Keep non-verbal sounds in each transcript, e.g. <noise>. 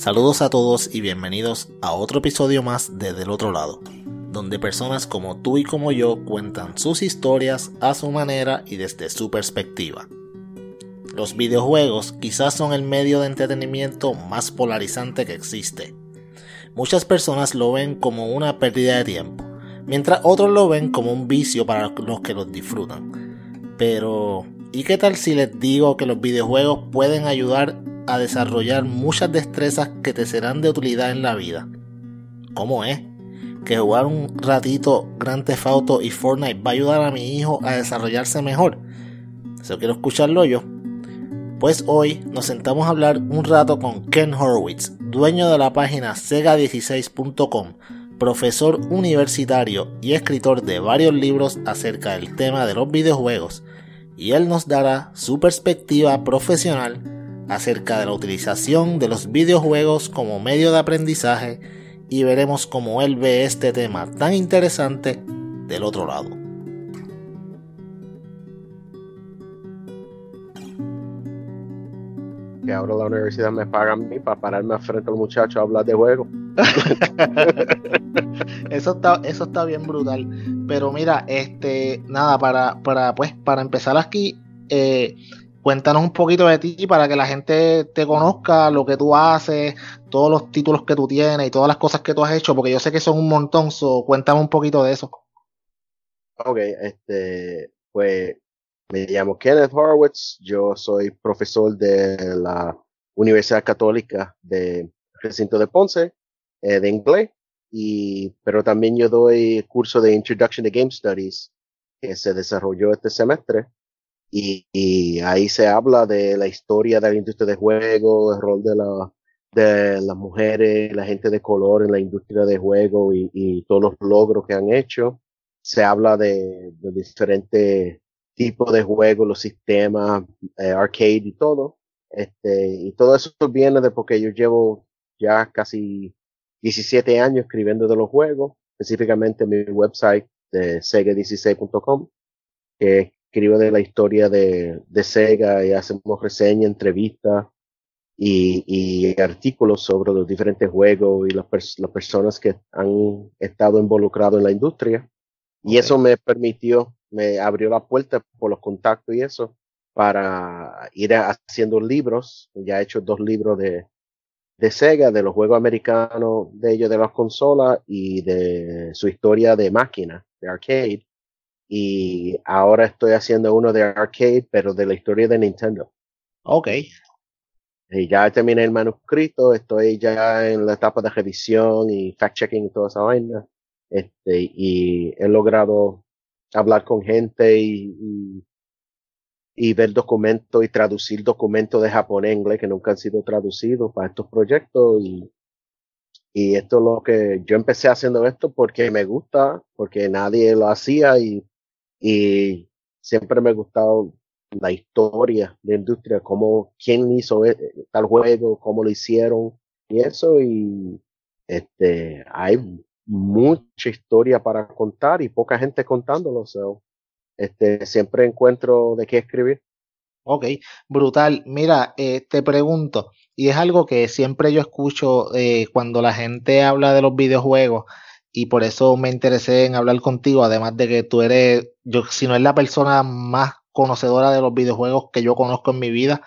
Saludos a todos y bienvenidos a otro episodio más de Del otro lado, donde personas como tú y como yo cuentan sus historias a su manera y desde su perspectiva. Los videojuegos quizás son el medio de entretenimiento más polarizante que existe. Muchas personas lo ven como una pérdida de tiempo, mientras otros lo ven como un vicio para los que los disfrutan. Pero, ¿y qué tal si les digo que los videojuegos pueden ayudar a desarrollar muchas destrezas que te serán de utilidad en la vida? ¿Cómo es? Que jugar un ratito Grand Theft Auto y Fortnite va a ayudar a mi hijo a desarrollarse mejor. Eso quiero escucharlo yo. Pues hoy nos sentamos a hablar un rato con Ken Horowitz, dueño de la página sega16.com, profesor universitario y escritor de varios libros acerca del tema de los videojuegos, y él nos dará su perspectiva profesional acerca de la utilización de los videojuegos como medio de aprendizaje y veremos cómo él ve este tema tan interesante del otro lado. que ahora la universidad me paga a mí para pararme frente al muchacho a hablar de juego. <laughs> eso está, eso está bien brutal. Pero mira, este, nada, para, para, pues, para empezar aquí, eh, cuéntanos un poquito de ti para que la gente te conozca, lo que tú haces, todos los títulos que tú tienes y todas las cosas que tú has hecho, porque yo sé que son un montón, so cuéntame un poquito de eso. Ok, este, pues me llamo Kenneth Horowitz, yo soy profesor de la Universidad Católica de Recinto de Ponce, eh, de inglés, y, pero también yo doy curso de Introduction to Game Studies que se desarrolló este semestre. Y, ahí se habla de la historia de la industria de juego, el rol de la, de las mujeres, la gente de color en la industria de juego y, y todos los logros que han hecho. Se habla de, de diferentes tipo de juego, los sistemas, eh, arcade y todo. Este, y todo eso viene de porque yo llevo ya casi 17 años escribiendo de los juegos, específicamente en mi website de sega16.com, que escribo de la historia de, de Sega y hacemos reseñas, entrevistas y, y, artículos sobre los diferentes juegos y las, las personas que han estado involucrados en la industria. Y eso me permitió me abrió la puerta por los contactos y eso para ir haciendo libros. Ya he hecho dos libros de, de Sega, de los juegos americanos de ellos, de las consolas y de su historia de máquina, de arcade. Y ahora estoy haciendo uno de arcade, pero de la historia de Nintendo. Ok. Y ya terminé el manuscrito, estoy ya en la etapa de revisión y fact-checking y toda esa vaina. Este, y he logrado hablar con gente y, y, ver documentos y traducir documentos de japonés a inglés que nunca han sido traducidos para estos proyectos y, y esto es lo que yo empecé haciendo esto porque me gusta, porque nadie lo hacía y, y siempre me ha gustado la historia de la industria, cómo, quién hizo e, tal juego, cómo lo hicieron y eso y este, hay mucha historia para contar y poca gente contándolo. So, este, siempre encuentro de qué escribir. Ok, brutal. Mira, eh, te pregunto, y es algo que siempre yo escucho eh, cuando la gente habla de los videojuegos, y por eso me interesé en hablar contigo, además de que tú eres, yo, si no es la persona más conocedora de los videojuegos que yo conozco en mi vida,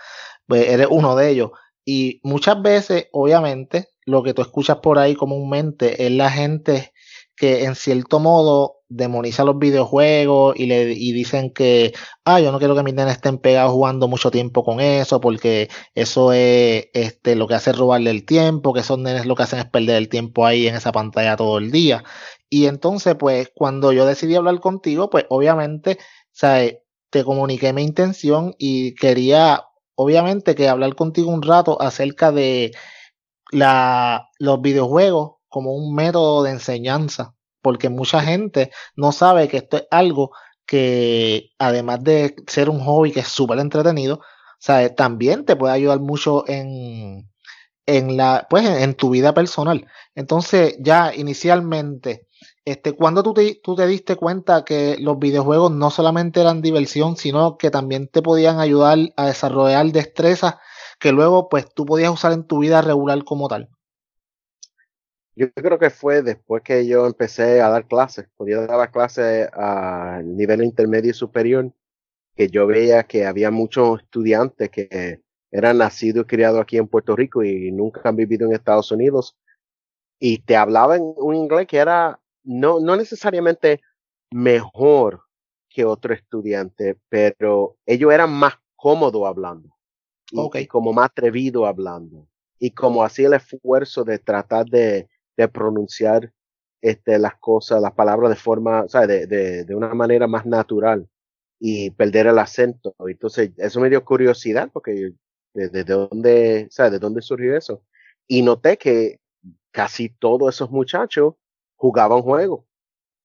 pues eres uno de ellos. Y muchas veces, obviamente, lo que tú escuchas por ahí comúnmente es la gente que en cierto modo demoniza los videojuegos y le y dicen que, ah, yo no quiero que mis nenes estén pegados jugando mucho tiempo con eso, porque eso es este, lo que hace robarle el tiempo, que esos nenes lo que hacen es perder el tiempo ahí en esa pantalla todo el día. Y entonces, pues, cuando yo decidí hablar contigo, pues obviamente, ¿sabes? te comuniqué mi intención y quería, obviamente, que hablar contigo un rato acerca de la, los videojuegos como un método de enseñanza, porque mucha gente no sabe que esto es algo que además de ser un hobby que es súper entretenido, ¿sabes? también te puede ayudar mucho en, en la, pues en, tu vida personal. Entonces, ya inicialmente, este, cuando tú te, tú te diste cuenta que los videojuegos no solamente eran diversión, sino que también te podían ayudar a desarrollar destrezas que luego pues tú podías usar en tu vida regular como tal? Yo creo que fue después que yo empecé a dar clases, podía dar clases a nivel intermedio y superior, que yo veía que había muchos estudiantes que eran nacidos y criados aquí en Puerto Rico y nunca han vivido en Estados Unidos. Y te hablaban un inglés que era no, no necesariamente mejor que otro estudiante, pero ellos eran más cómodos hablando y, como más atrevido hablando y como hacía el esfuerzo de tratar de, de pronunciar este, las cosas, las palabras de forma, o de, de, de, una manera más natural y perder el acento. Entonces, eso me dio curiosidad porque de, de dónde, ¿sabes? ¿De dónde surgió eso? Y noté que casi todos esos muchachos jugaban juegos,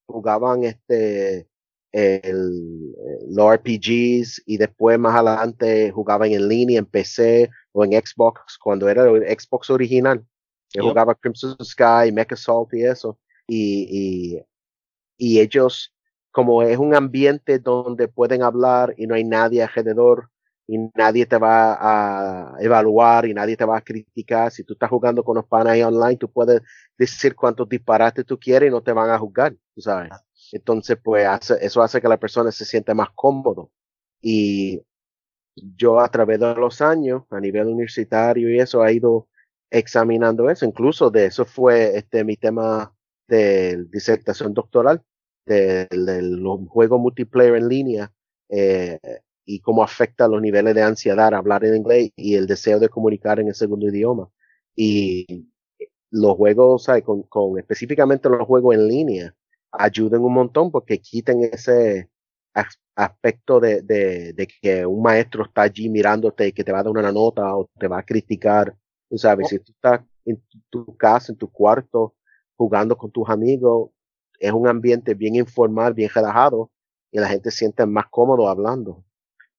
jugaban este, el, los RPGs y después más adelante jugaban en línea en PC o en Xbox cuando era el Xbox original. Yo jugaba Crimson Sky, Mecha y eso. Y, y, y ellos, como es un ambiente donde pueden hablar y no hay nadie alrededor, y nadie te va a evaluar y nadie te va a criticar. Si tú estás jugando con los panas ahí online, tú puedes decir cuántos disparates tú quieres y no te van a juzgar, tú sabes. Entonces, pues eso hace que la persona se siente más cómodo. Y yo a través de los años, a nivel universitario y eso, he ido examinando eso. Incluso de eso fue este mi tema de disertación doctoral, de, los juegos multiplayer en línea. Eh, y cómo afecta los niveles de ansiedad hablar en inglés y el deseo de comunicar en el segundo idioma. Y los juegos, ¿sabes? Con, con específicamente los juegos en línea, ayudan un montón porque quiten ese aspecto de, de, de, que un maestro está allí mirándote y que te va a dar una nota o te va a criticar. Tú sabes, si tú estás en tu casa, en tu cuarto, jugando con tus amigos, es un ambiente bien informal, bien relajado y la gente se siente más cómodo hablando.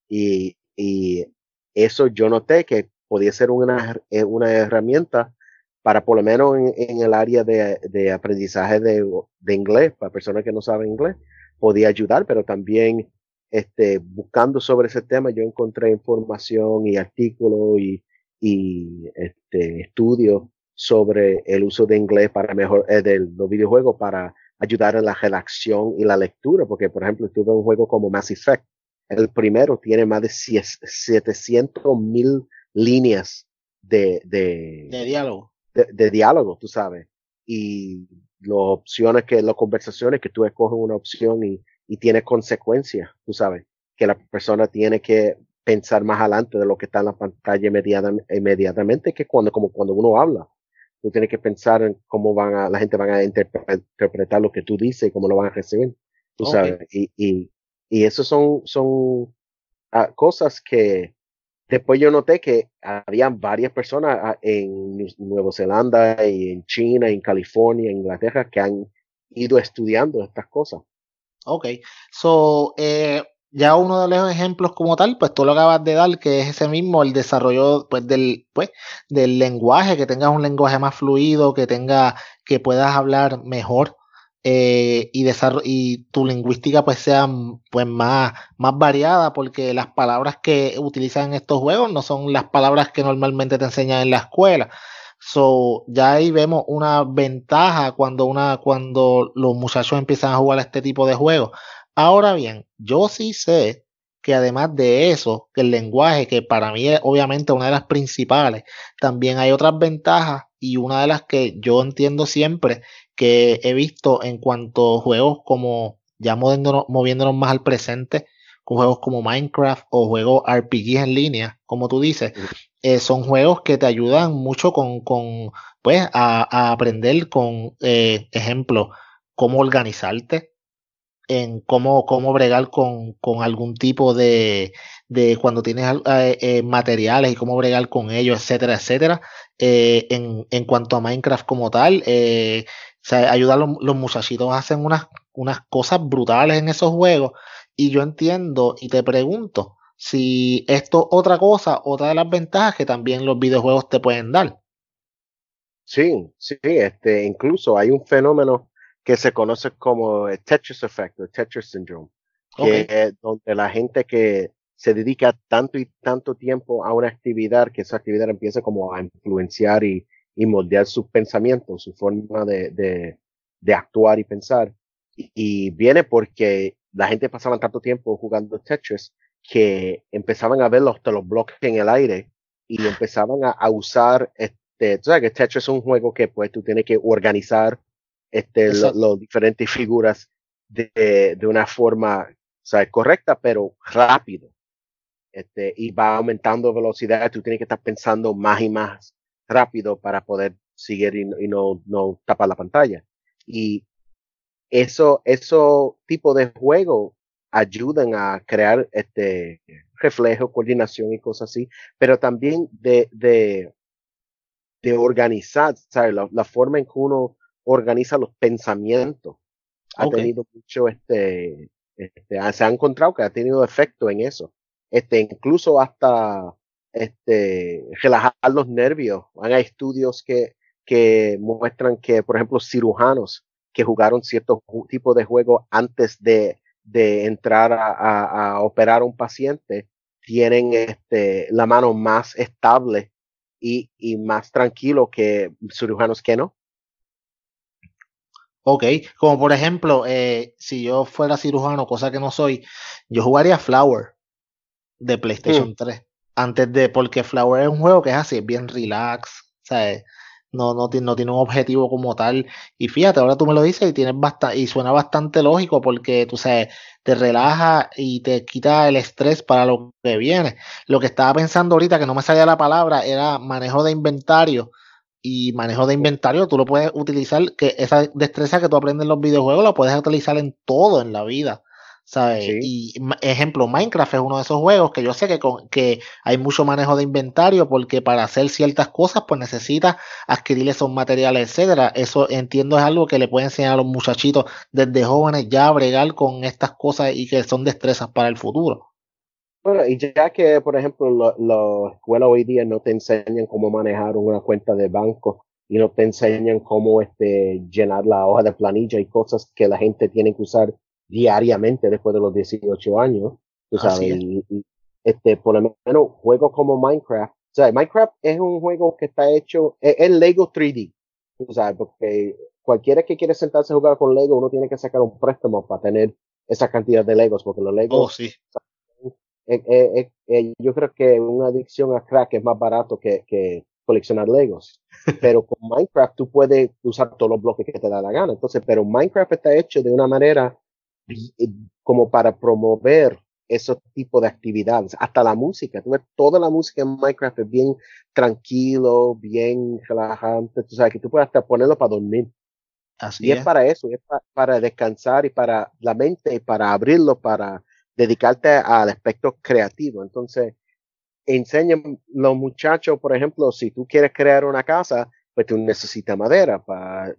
Y, y eso yo noté que podía ser una, eh, una herramienta para por lo menos en, el área de, de aprendizaje de, de, inglés, para personas que no saben inglés, podía ayudar, pero también este, buscando sobre ese tema yo encontré información y artículos y, y este, estudios sobre el uso de inglés para mejor, eh, de los videojuegos para ayudar en la redacción y la lectura, porque por ejemplo tuve un juego como Mass Effect, el primero tiene más de 700 mil líneas de, de, de diálogo. De, diálogo, tú sabes. Y las opciones que, las conversaciones que tú escoges una opción y, y tiene consecuencias, tú sabes. Que la persona tiene que pensar más adelante de lo que está en la pantalla inmediatamente, que cuando, como cuando uno habla. Tú tienes que pensar en cómo van a, la gente van a interpretar lo que tú dices y cómo lo van a recibir. Tú sabes. Y, y, y eso son, son ah, cosas que después yo noté que había varias personas ah, en Nueva Zelanda y en China, en California, en Inglaterra, que han ido estudiando estas cosas. Ok, so, eh, ya uno de los ejemplos como tal, pues tú lo acabas de dar, que es ese mismo, el desarrollo pues, del, pues, del lenguaje, que tengas un lenguaje más fluido, que tenga, que puedas hablar mejor eh, y, y tu lingüística pues sea pues más, más variada porque las palabras que utilizan en estos juegos no son las palabras que normalmente te enseñan en la escuela. So, ya ahí vemos una ventaja cuando una, cuando los muchachos empiezan a jugar este tipo de juegos. Ahora bien, yo sí sé que además de eso, que el lenguaje, que para mí es obviamente una de las principales, también hay otras ventajas y una de las que yo entiendo siempre que he visto en cuanto a juegos como ya moviéndonos, más al presente, con juegos como Minecraft o juegos RPGs en línea, como tú dices, eh, son juegos que te ayudan mucho con, con pues, a, aprender con, eh, ejemplo, cómo organizarte, en cómo, cómo bregar con, con algún tipo de, de cuando tienes eh, materiales y cómo bregar con ellos, etcétera, etcétera. en, en cuanto a Minecraft como tal, eh, ayuda a los, los muchachitos hacen unas, unas cosas brutales en esos juegos. Y yo entiendo y te pregunto si esto otra cosa, otra de las ventajas que también los videojuegos te pueden dar. Sí, sí, este, incluso hay un fenómeno que se conoce como el Tetris Effect o Tetris Syndrome, que es donde la gente que se dedica tanto y tanto tiempo a una actividad que esa actividad empieza como a influenciar y, y moldear sus pensamientos, su forma de, de, de actuar y pensar. Y, viene porque la gente pasaba tanto tiempo jugando Tetris que empezaban a ver los, los bloques en el aire y empezaban a, a usar este, tú sabes que Tetris es un juego que pues tú tienes que organizar este, las diferentes figuras de, de una forma sea, correcta, pero rápido. Este, y va aumentando velocidad, tú tienes que estar pensando más y más rápido para poder seguir y, no, no tapar la pantalla. Y eso, eso tipo de juego ayudan a crear este reflejo, coordinación y cosas así, pero también de, de, de organizar, ¿sabes? La, forma en que uno organiza los pensamientos. Ha tenido mucho este, este, se ha encontrado que ha tenido efecto en eso este, incluso hasta este, relajar los nervios. Hay estudios que, que muestran que, por ejemplo, cirujanos que jugaron ciertos tipos de juegos antes de, de entrar a, a, a, operar a un paciente tienen este, la mano más estable y, y más tranquilo que cirujanos que no. Ok, como por ejemplo, eh, si yo fuera cirujano, cosa que no soy, yo jugaría Flower de PlayStation 3. Mm. Antes de, porque Flower es un juego que es así, es bien relax, ¿sabes? No, no, no tiene un objetivo como tal. Y fíjate, ahora tú me lo dices y tienes bastante, y suena bastante lógico porque tú sabes, te relaja y te quita el estrés para lo que viene. Lo que estaba pensando ahorita, que no me salía la palabra, era manejo de inventario. Y manejo de inventario, tú lo puedes utilizar, que esa destreza que tú aprendes en los videojuegos la puedes utilizar en todo en la vida. ¿sabes? Y ejemplo, Minecraft es uno de esos juegos que yo sé que, con, que hay mucho manejo de inventario porque para hacer ciertas cosas pues necesitas adquirir esos materiales, etcétera. Eso entiendo es algo que le puede enseñar a los muchachitos desde jóvenes ya a bregar con estas cosas y que son destrezas para el futuro. Bueno, y ya que, por ejemplo, las escuelas hoy día no te enseñan cómo manejar una cuenta de banco y no te enseñan cómo este, llenar la hoja de planilla y cosas que la gente tiene que usar diariamente después de los 18 años, tú sabes, y, este, por lo menos juegos como Minecraft, o sea, Minecraft es un juego que está hecho, es, Lego 3D, tú sabes, porque cualquiera que quiere sentarse a jugar con Lego, uno tiene que sacar un préstamo para tener esa cantidad de Legos, porque los Legos, oh, sí. Eh, eh, eh, yo creo que una adicción a crack es más barato que, que coleccionar Legos. <laughs> Pero con Minecraft tú puedes usar todos los bloques que te da la gana. Entonces, pero Minecraft está hecho de una manera como para promover esos tipos de actividades, hasta la música, tú ves, toda la música en Minecraft es bien tranquilo, bien relajante, tú sabes que tú puedes hasta ponerlo para dormir. Así y es. para eso, es para, descansar y para la mente y para abrirlo, para dedicarte al aspecto creativo. Entonces, enseñan los muchachos, por ejemplo, si tú quieres crear una casa, pues tú necesitas madera. Para,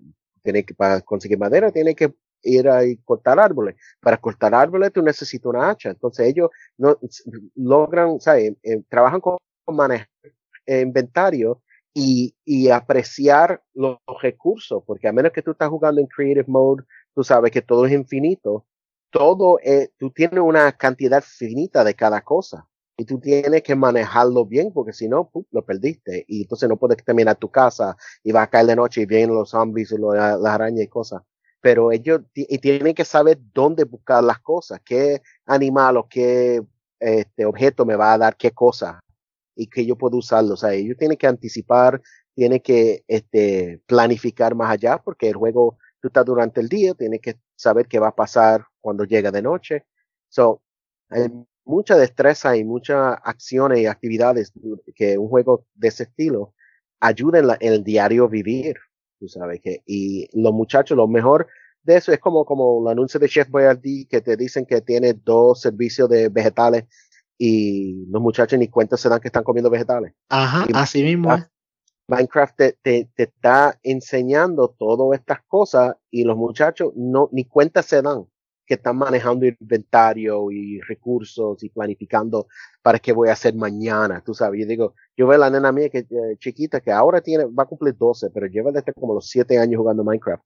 para conseguir madera, tienes que ir a cortar árboles. Para cortar árboles tú necesitas una hacha. Entonces ellos no logran, ¿sabes? Eh, trabajan con manejar inventario y, y apreciar los, recursos, porque a menos que tú estás jugando en creative mode, tú sabes que todo es infinito. Todo es, tú tienes una cantidad finita de cada cosa y tú tienes que manejarlo bien porque si no, lo perdiste. Y entonces no puedes terminar tu casa y va a caer de noche y vienen los zombies y las arañas y cosas. Pero ellos y tienen que saber dónde buscar las cosas, qué animal o qué este objeto me va a dar qué cosa y que yo puedo usarlo. O sea, ellos tienen que anticipar, tienen que este, planificar más allá porque el juego tú estás durante el día, tienes que saber qué va a pasar cuando llega de noche. So, hay mucha destreza y muchas acciones y actividades que un juego de ese estilo ayuda en el diario vivir tú sabes que, y los muchachos, lo mejor de eso es como, como el anuncio de Chef Boyardee que te dicen que tiene dos servicios de vegetales y los muchachos ni cuenta se dan que están comiendo vegetales. Ajá, así mismo. Minecraft te, te, te, está enseñando todas estas cosas y los muchachos no, ni cuenta se dan que están manejando inventario y recursos y planificando para qué voy a hacer mañana, tú sabes. Yo digo, yo veo a la nena mía que eh, chiquita que ahora tiene, va a cumplir 12, pero lleva desde como los 7 años jugando Minecraft,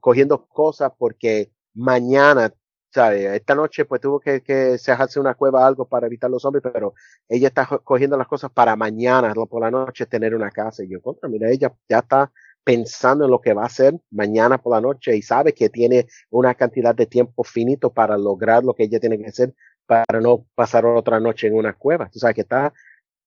cogiendo cosas porque mañana ¿sabes? Esta noche pues tuvo que, que hace una cueva algo para evitar los zombies, pero ella está cogiendo las cosas para mañana, por la noche, tener una casa. Y yo, contra, mira, ella ya está pensando en lo que va a hacer mañana por la noche y sabe que tiene una cantidad de tiempo finito para lograr lo que ella tiene que hacer para no pasar otra noche en una cueva. Tú sabes que está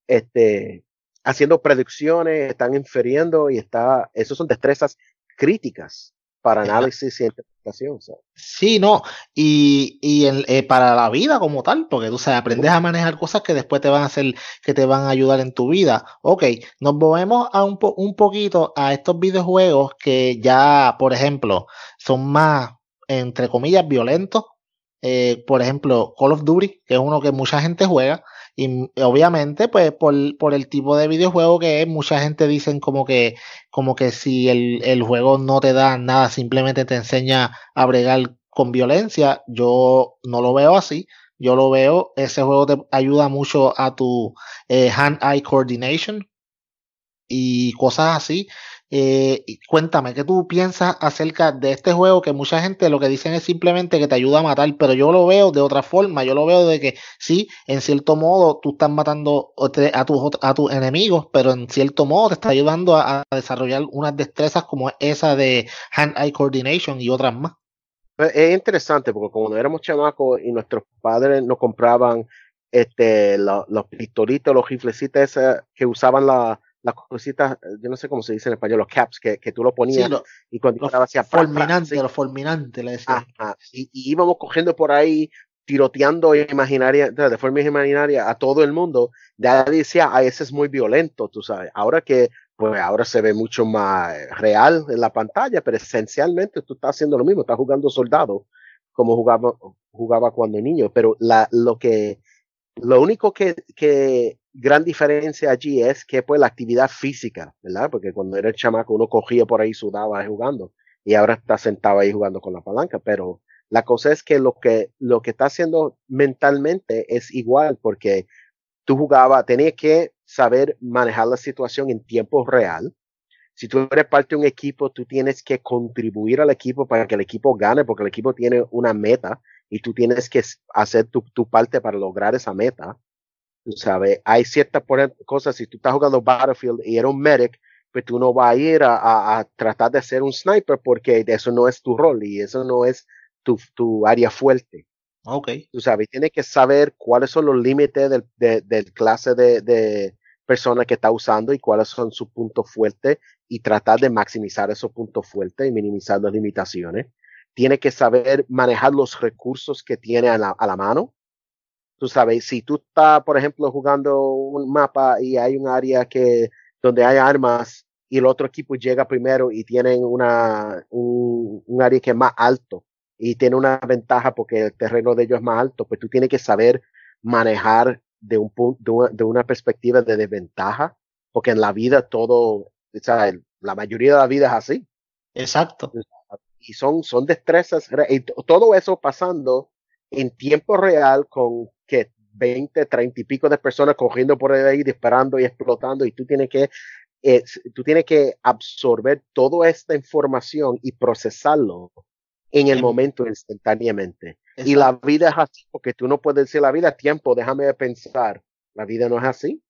este, haciendo predicciones, están infiriendo y está, esos son destrezas críticas para análisis y interpretación. Sí, no, y, y eh, para la vida como tal, porque tú sabes, aprendes a manejar cosas que después te van a hacer, que te van a ayudar en tu vida. Ok, nos movemos a un, un poquito a estos videojuegos que ya, por ejemplo, son más, entre comillas, violentos. Eh, por ejemplo, Call of Duty, que es uno que mucha gente juega, y obviamente, pues, por, por, el tipo de videojuego que es, mucha gente dicen como que, como que si el, el, juego no te da nada, simplemente te enseña a bregar con violencia. Yo no lo veo así. Yo lo veo, ese juego te ayuda mucho a tu eh, hand-eye coordination y cosas así. Eh, cuéntame, ¿qué tú piensas acerca de este juego? Que mucha gente lo que dicen es simplemente que te ayuda a matar, pero yo lo veo de otra forma. Yo lo veo de que sí, en cierto modo tú estás matando a tus, a tus enemigos, pero en cierto modo te está ayudando a, desarrollar unas destrezas como esa de hand-eye coordination y otras más. Pues, es interesante porque cuando éramos chamacos y nuestros padres nos compraban este, los, los pistolitos, los riflecitos que usaban la, las cositas, yo no sé cómo se dice en español, los caps, que, que tú lo ponías y cuando estaba hacia fulminante, los fulminantes, le decía. Y, íbamos cogiendo por ahí, tiroteando imaginaria, de forma imaginaria a todo el mundo. Ya decía, ah, ese es muy violento, tú sabes. Ahora que, pues ahora se ve mucho más real en la pantalla, pero esencialmente tú estás haciendo lo mismo, estás jugando soldado como jugaba, jugaba cuando niño, pero la, lo que, lo único que, que gran diferencia allí es que pues la actividad física, ¿verdad? Porque cuando era el chamaco uno cogía por ahí, sudaba jugando y ahora está sentado ahí jugando con la palanca, pero la cosa es que lo que, lo que está haciendo mentalmente es igual porque tú jugabas, tenías que saber manejar la situación en tiempo real. Si tú eres parte de un equipo, tú tienes que contribuir al equipo para que el equipo gane, porque el equipo tiene una meta y tú tienes que hacer tu, tu parte para lograr esa meta. Tú sabes, hay ciertas cosas, si tú estás jugando Battlefield y eres un medic, pues tú no vas a ir a, a, tratar de ser un sniper porque eso no es tu rol y eso no es tu, tu área fuerte. Ok. Tú sabes, tienes que saber cuáles son los límites del, de, del clase de, de persona que está usando y cuáles son sus puntos fuertes y tratar de maximizar esos puntos fuertes y minimizar las limitaciones. Tiene que saber manejar los recursos que tiene a la, a la mano Tú sabes, si tú estás, por ejemplo, jugando un mapa y hay un área que donde hay armas y el otro equipo llega primero y tienen una, un, un área que es más alto y tiene una ventaja porque el terreno de ellos es más alto, pues tú tienes que saber manejar de un punto, de una, perspectiva de desventaja, porque en la vida todo, o sea, la mayoría de la vida es así. Exacto. Y son, son destrezas, y todo eso pasando en tiempo real con que 20, 30 y pico de personas corriendo por ahí, disparando y explotando, y tú tienes que, eh, tú tienes que absorber toda esta información y procesarlo en el momento instantáneamente. Y la vida es así, porque tú no puedes decir la vida, tiempo, déjame pensar. La vida no es así.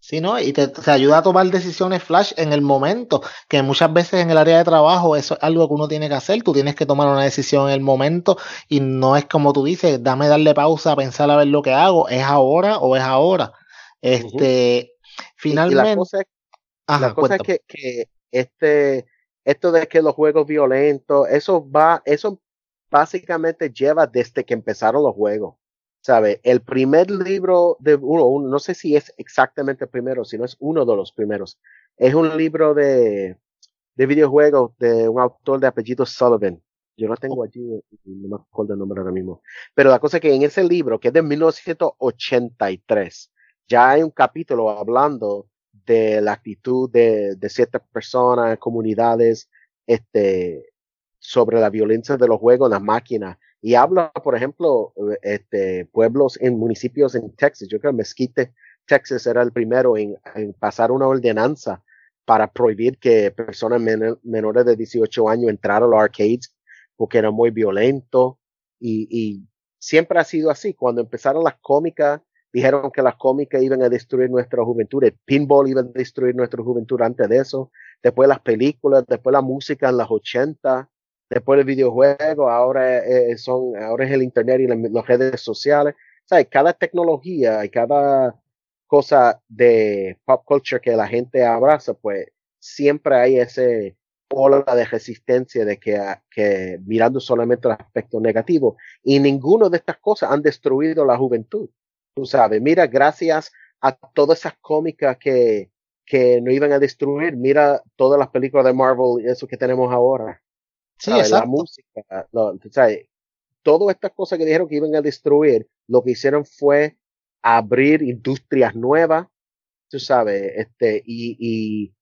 Sí, ¿no? Y te, ayuda a tomar decisiones flash en el momento, que muchas veces en el área de trabajo eso es algo que uno tiene que hacer, tú tienes que tomar una decisión en el momento y no es como tú dices, dame darle pausa, pensar a ver lo que hago, es ahora o es ahora. Este, finalmente... la cosa es, que, que, este, esto de que los juegos violentos, eso va, eso básicamente lleva desde que empezaron los juegos. ¿Sabe? El primer libro de uno, no sé si es exactamente el primero, sino es uno de los primeros. Es un libro de, de videojuegos de un autor de apellido Sullivan. Yo lo tengo allí, no me acuerdo el nombre ahora mismo. Pero la cosa es que en ese libro, que es de 1983, ya hay un capítulo hablando de la actitud de, de ciertas personas, comunidades, este, sobre la violencia de los juegos, las máquinas y habla, por ejemplo, este, pueblos en municipios en Texas. Yo creo que Mesquite, Texas era el primero en, pasar una ordenanza para prohibir que personas menores de 18 años entraran a los arcades porque era muy violento. Y, y siempre ha sido así. Cuando empezaron las cómicas, dijeron que las cómicas iban a destruir nuestra juventud, el pinball iba a destruir nuestra juventud antes de eso, después las películas, después la música en las 80, después el videojuego, ahora son, ahora es el internet y las redes sociales. Cada tecnología y cada cosa de pop culture que la gente abraza, pues siempre hay ese ola de resistencia de que, que mirando solamente el aspecto negativo y ninguno de estas cosas han destruido la juventud. Tú sabes, mira, gracias a todas esas cómicas que, que no iban a destruir, mira todas las películas de Marvel y eso que tenemos ahora. Sí, exacto. La música, lo, ¿sabes? todas estas cosas que dijeron que iban a destruir, lo que hicieron fue abrir industrias nuevas, tú sabes, este, y, y,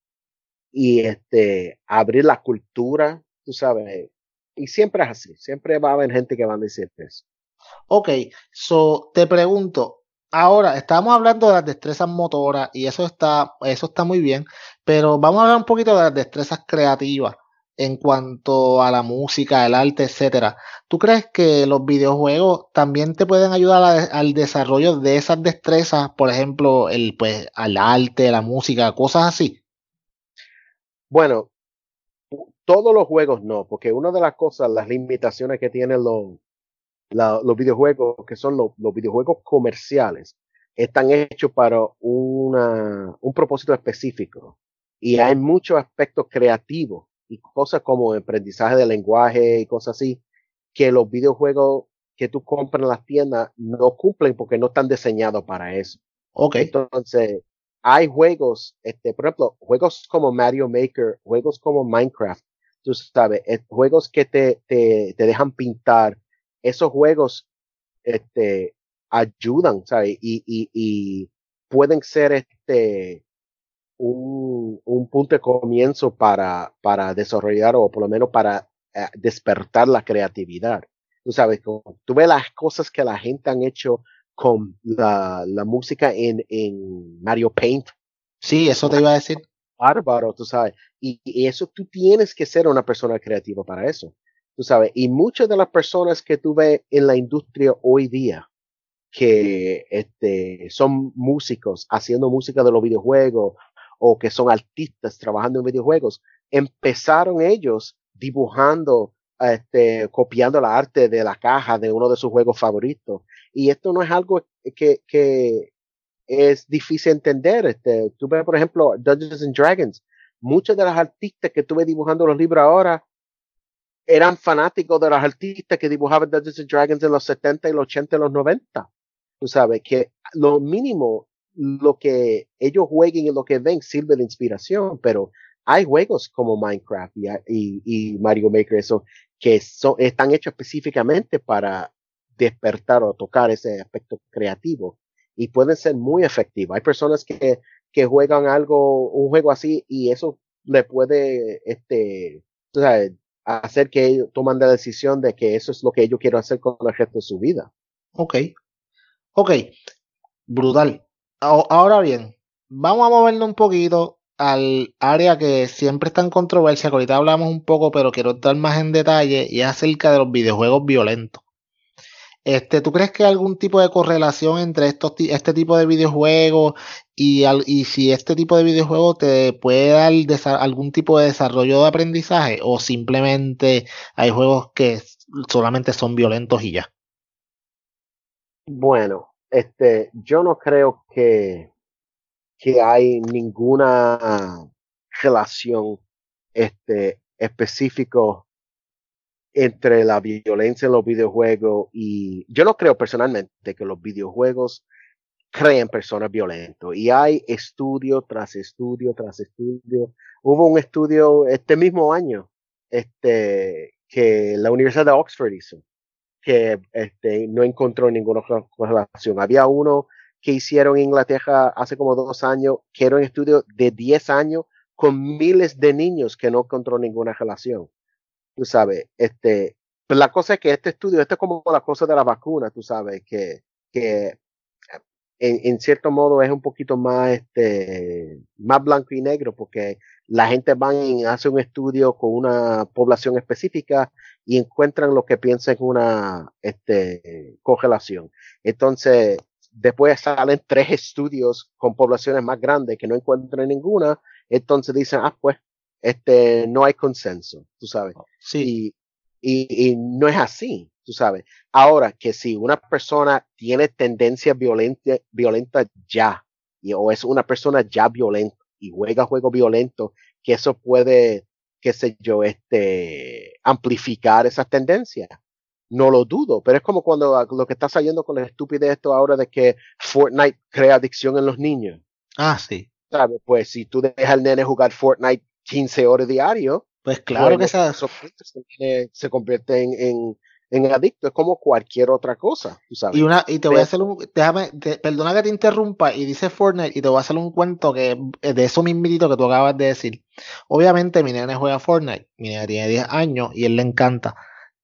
y este, abrir la cultura, tú sabes, y siempre es así, siempre va a haber gente que va a decir eso. Ok, so te pregunto, ahora estamos hablando de las destrezas motoras y eso está, eso está muy bien, pero vamos a hablar un poquito de las destrezas creativas en cuanto a la música, el arte, etcétera. ¿Tú crees que los videojuegos también te pueden ayudar al desarrollo de esas destrezas, por ejemplo, el pues al arte, la música, cosas así? Bueno, todos los juegos no, porque una de las cosas, las limitaciones que tienen los, los videojuegos, que son los, los, videojuegos comerciales, están hechos para una, un propósito específico. Y hay muchos aspectos creativos y cosas como aprendizaje de lenguaje y cosas así, que los videojuegos que tú compras en las tiendas no cumplen porque no están diseñados para eso. Ok. Entonces, hay juegos, este, por ejemplo, juegos como Mario Maker, juegos como Minecraft, tú sabes, eh, juegos que te, te, te dejan pintar, esos juegos, este, ayudan, ¿sabes? Y, y, y pueden ser, este, un, un punto de comienzo para, para desarrollar o por lo menos para eh, despertar la creatividad. Tú sabes, tú ves las cosas que la gente han hecho con la, la música en, en Mario Paint. Sí, eso te iba a decir. Bárbaro, tú sabes. Y, y, eso tú tienes que ser una persona creativa para eso. Tú sabes. Y muchas de las personas que tú ves en la industria hoy día, que este, son músicos haciendo música de los videojuegos o que son artistas trabajando en videojuegos, empezaron ellos dibujando, este, copiando la arte de la caja de uno de sus juegos favoritos. Y esto no es algo que, que es difícil entender. Este, tú ves, por ejemplo, Dungeons and Dragons. Muchos de los artistas que tuve dibujando los libros ahora eran fanáticos de los artistas que dibujaban Dungeons and Dragons en los 70 y los 80 y los 90. Tú sabes que lo mínimo lo que ellos jueguen y lo que ven sirve de inspiración, pero hay juegos como Minecraft y, y, Mario Maker, eso, que son, están hechos específicamente para despertar o tocar ese aspecto creativo y pueden ser muy efectivos. Hay personas que, que juegan algo, un juego así y eso le puede, este, hacer que ellos toman la decisión de que eso es lo que ellos quieren hacer con el resto de su vida. Ok. Ok. Brutal. Ahora bien, vamos a movernos un poquito al área que siempre está en controversia, que ahorita hablamos un poco, pero quiero entrar más en detalle, y es acerca de los videojuegos violentos. Este, ¿Tú crees que hay algún tipo de correlación entre estos, este tipo de videojuegos y, y si este tipo de videojuegos te puede dar algún tipo de desarrollo de aprendizaje o simplemente hay juegos que solamente son violentos y ya? Bueno, este, yo no creo que, que hay ninguna relación este, específico entre la violencia en los videojuegos y yo no creo personalmente que los videojuegos creen personas violentas y hay estudio tras estudio tras estudio. Hubo un estudio este mismo año este que la Universidad de Oxford hizo que este, no encontró ninguna correlación. Había uno que hicieron en Inglaterra hace como dos años, que era un estudio de 10 años con miles de niños que no encontró ninguna relación. Tú sabes, este, la cosa es que este estudio, esto es como la cosa de la vacuna, tú sabes, que, que en, cierto modo es un poquito más, este, más blanco y negro porque la gente va y hace un estudio con una población específica y encuentran lo que piensan en una, este, congelación. Entonces, después salen tres estudios con poblaciones más grandes que no encuentran ninguna, entonces dicen, ah, pues, este, no hay consenso, tú sabes. Sí. Y, y, no es así, tú sabes. Ahora, que si una persona tiene tendencia violenta, violenta ya, y, o es una persona ya violenta y juega juego violento, que eso puede, qué sé yo, este, amplificar esas tendencias. No lo dudo, pero es como cuando lo que está saliendo con la estupidez esto ahora de que Fortnite crea adicción en los niños. Ah, sí. ¿Sabes? Pues si tú dejas al nene jugar Fortnite 15 horas diario, pues claro que esa... se convierte en, en, en, adicto, es como cualquier otra cosa, tú sabes. Y, una, y te voy a hacer un, déjame, perdona que te interrumpa, y dice Fortnite, y te voy a hacer un cuento que de eso mismito que tú acabas de decir. Obviamente mi nene juega Fortnite, mi nene tiene 10 años y él le encanta.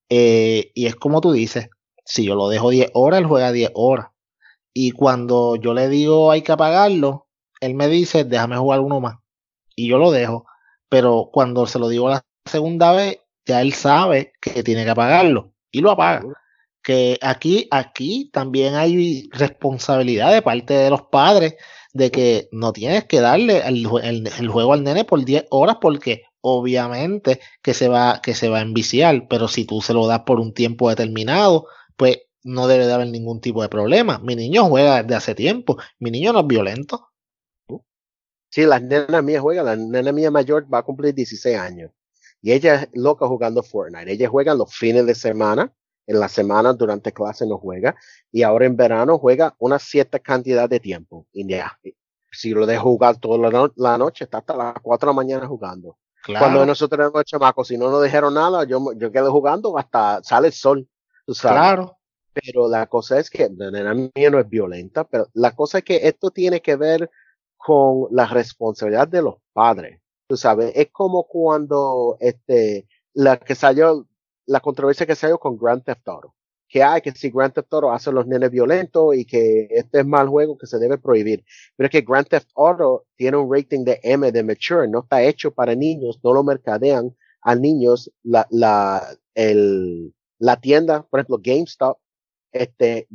Eh, y es como tú dices, si yo lo dejo 10 horas, él juega 10 horas. Y cuando yo le digo hay que apagarlo, él me dice, déjame jugar uno más. Y yo lo dejo pero cuando se lo digo la segunda vez, ya él sabe que tiene que apagarlo y lo apaga. Que aquí, aquí también hay responsabilidad de parte de los padres de que no tienes que darle el, juego al nene por 10 horas porque obviamente que se va que se va a enviciar, pero si tú se lo das por un tiempo determinado, pues no debe de haber ningún tipo de problema. Mi niño juega desde hace tiempo, mi niño no es violento. Sí, la nena mía juega, la nena mía mayor va a cumplir 16 años. Y ella es loca jugando Fortnite. Ella juega los fines de semana, en la semana durante clase no juega. Y ahora en verano juega una cierta cantidad de tiempo. Y ya, si lo dejo jugar toda la, noche, está hasta las 4 de la mañana jugando. Cuando nosotros éramos chamacos, si no nos dijeron nada, yo, yo quedo jugando hasta sale el sol. Claro. Pero la cosa es que la nena mía no es violenta, pero la cosa es que esto tiene que ver con la responsabilidad de los padres. Tú sabes, es como cuando este, la que salió, la controversia que salió con Grand Theft Auto. Que hay que si Grand Theft Auto hace los nenes violentos y que este es mal juego que se debe prohibir. Pero es que Grand Theft Auto tiene un rating de M de mature, no está hecho para niños, no lo mercadean a niños. La, la, el, la tienda, por ejemplo, GameStop, este,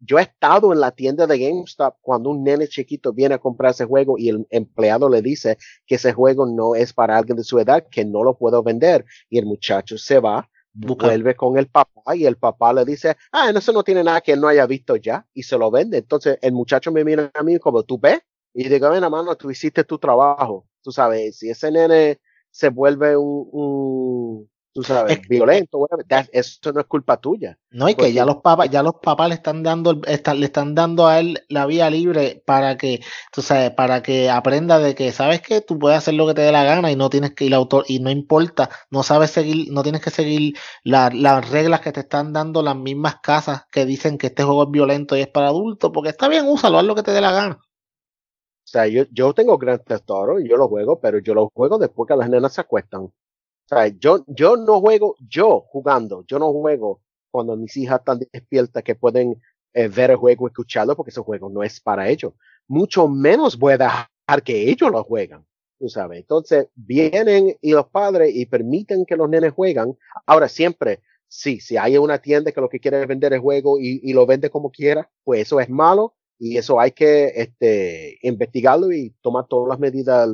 yo he estado en la tienda de GameStop cuando un nene chiquito viene a comprar ese juego y el empleado le dice que ese juego no es para alguien de su edad, que no lo puedo vender. Y el muchacho se va, vuelve con el papá y el papá le dice, ah, eso no tiene nada que él no haya visto ya y se lo vende. Entonces el muchacho me mira a mí como tú ves y digo, ven, mano, tú hiciste tu trabajo. Tú sabes, si ese nene se vuelve un tú sabes, violento, eso no es culpa tuya. No, y que ya los papás, ya los papás le están dando, le están dando a él la vía libre para que, tú sabes, para que aprenda de que, sabes que tú puedes hacer lo que te dé la gana y no tienes que ir autor, y no importa, no sabes seguir, no tienes que seguir las reglas que te están dando las mismas casas que dicen que este juego es violento y es para adultos, porque está bien, úsalo, haz lo que te dé la gana. O sea, yo, yo tengo Grand Theft y yo lo juego, pero yo lo juego después que las nenas se acuestan yo, yo no juego, yo jugando, yo no juego cuando mis hijas están despiertas que pueden eh, ver el juego escucharlo porque ese juego no es para ellos. Mucho menos voy a dejar que ellos lo juegan. Tú sabes. Entonces vienen y los padres y permiten que los nenes juegan. Ahora siempre, sí, si hay una tienda que lo que quiere es vender el juego y, y lo vende como quiera, pues eso es malo y eso hay que este, investigarlo y tomar todas las medidas,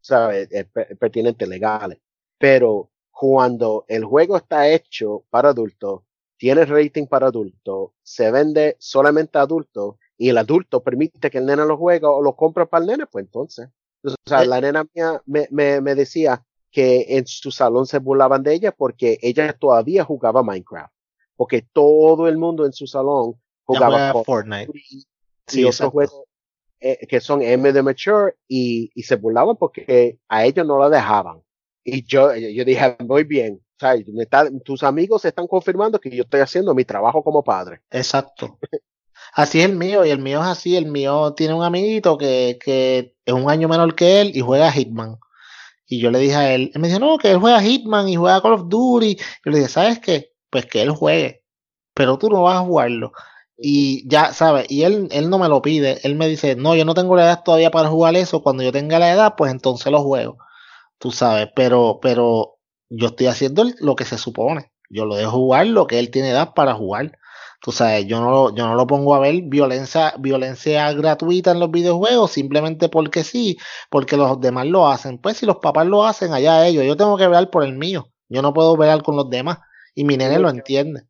¿sabes? Eh, pertinentes legales. Pero cuando el juego está hecho para adultos, tiene rating para adultos, se vende solamente a adultos y el adulto permite que el nene lo juegue o lo compra para el nene, pues entonces. O sea, eh. la nena mía me, me, me decía que en su salón se burlaban de ella porque ella todavía jugaba Minecraft. Porque todo el mundo en su salón jugaba Fortnite. Y, otros juegos eh, que son M de Mature y, y se burlaban porque a ellos no la dejaban. Y yo, yo dije, muy bien, tus amigos están confirmando que yo estoy haciendo mi trabajo como padre. Exacto. Así es el mío, y el mío es así. El mío tiene un amiguito que, que es un año menor que él y juega Hitman. Y yo le dije a él, él me dice, no, que él juega Hitman y juega Call of Duty. Yo le dije, ¿sabes qué? Pues que él juegue, pero tú no vas a jugarlo. Y ya, ¿sabes? Y él, él no me lo pide. Él me dice, no, yo no tengo la edad todavía para jugar eso. Cuando yo tenga la edad, pues entonces lo juego. Tú sabes, pero, pero yo estoy haciendo lo que se supone. Yo lo dejo jugar lo que él tiene edad para jugar. Tú sabes, yo no, lo, yo no lo pongo a ver violencia, violencia gratuita en los videojuegos simplemente porque sí, porque los demás lo hacen. Pues si los papás lo hacen, allá ellos. Yo tengo que ver por el mío. Yo no puedo ver con los demás. Y mi nene lo entiende.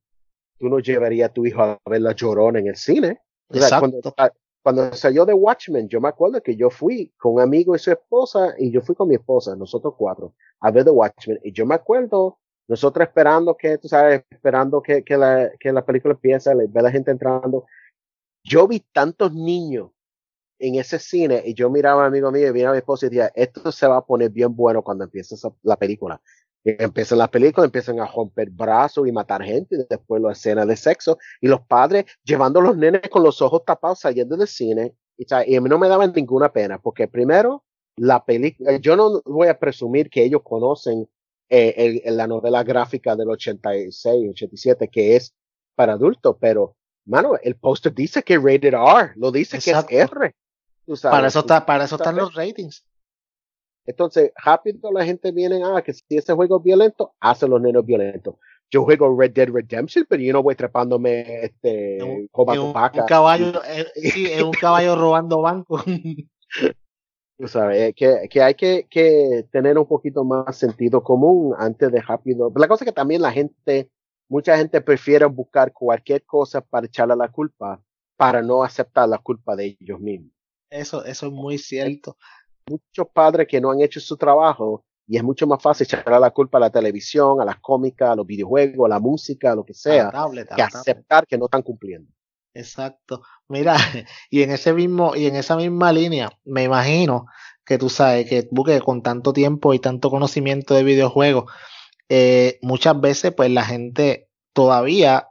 Tú no llevarías a tu hijo a ver la llorona en el cine. Exacto. Cuando, cuando salió de Watchmen, yo me acuerdo que yo fui con un amigo y su esposa, y yo fui con mi esposa, nosotros cuatro, a ver The Watchmen. Y yo me acuerdo nosotros esperando que, tú sabes, esperando que, la, película empiece, ver la gente entrando. Yo vi tantos niños en ese cine y yo miraba a amigo mío y miraba a mi esposa y decía, esto se va a poner bien bueno cuando empiece la película. Empiezan las películas, empiezan a romper brazos y matar gente, y después la escena de sexo, y los padres llevando a los nenes con los ojos tapados saliendo del cine, y, y a mí no me daban ninguna pena, porque primero, la película, yo no voy a presumir que ellos conocen eh, la novela gráfica del 86, 87, que es para adultos, pero, mano, el póster dice que rated R, lo dice que es R. para eso, está, para eso están los ratings. Entonces, rápido la gente viene, ah, que si ese juego es violento, hace los nenos violentos. Yo juego Red Dead Redemption, pero yo no voy trepándome este, un, un, caballo, <laughs> eh, sí, es un caballo robando bancos. <laughs> Tú sabes, que, que hay que, que, tener un poquito más sentido común antes de rápido. La cosa es que también la gente, mucha gente prefiere buscar cualquier cosa para echarle la culpa, para no aceptar la culpa de ellos mismos. Eso, eso es muy cierto. Muchos padres que no han hecho su trabajo y es mucho más fácil echarle la culpa a la televisión, a las cómicas, a los videojuegos, a la música, a lo que sea, que aceptar que no están cumpliendo. Exacto. Mira, <laughs> y en ese mismo, y en esa misma línea, me imagino que tú sabes que busque con tanto tiempo y tanto conocimiento de videojuegos, eh, muchas veces, pues la gente todavía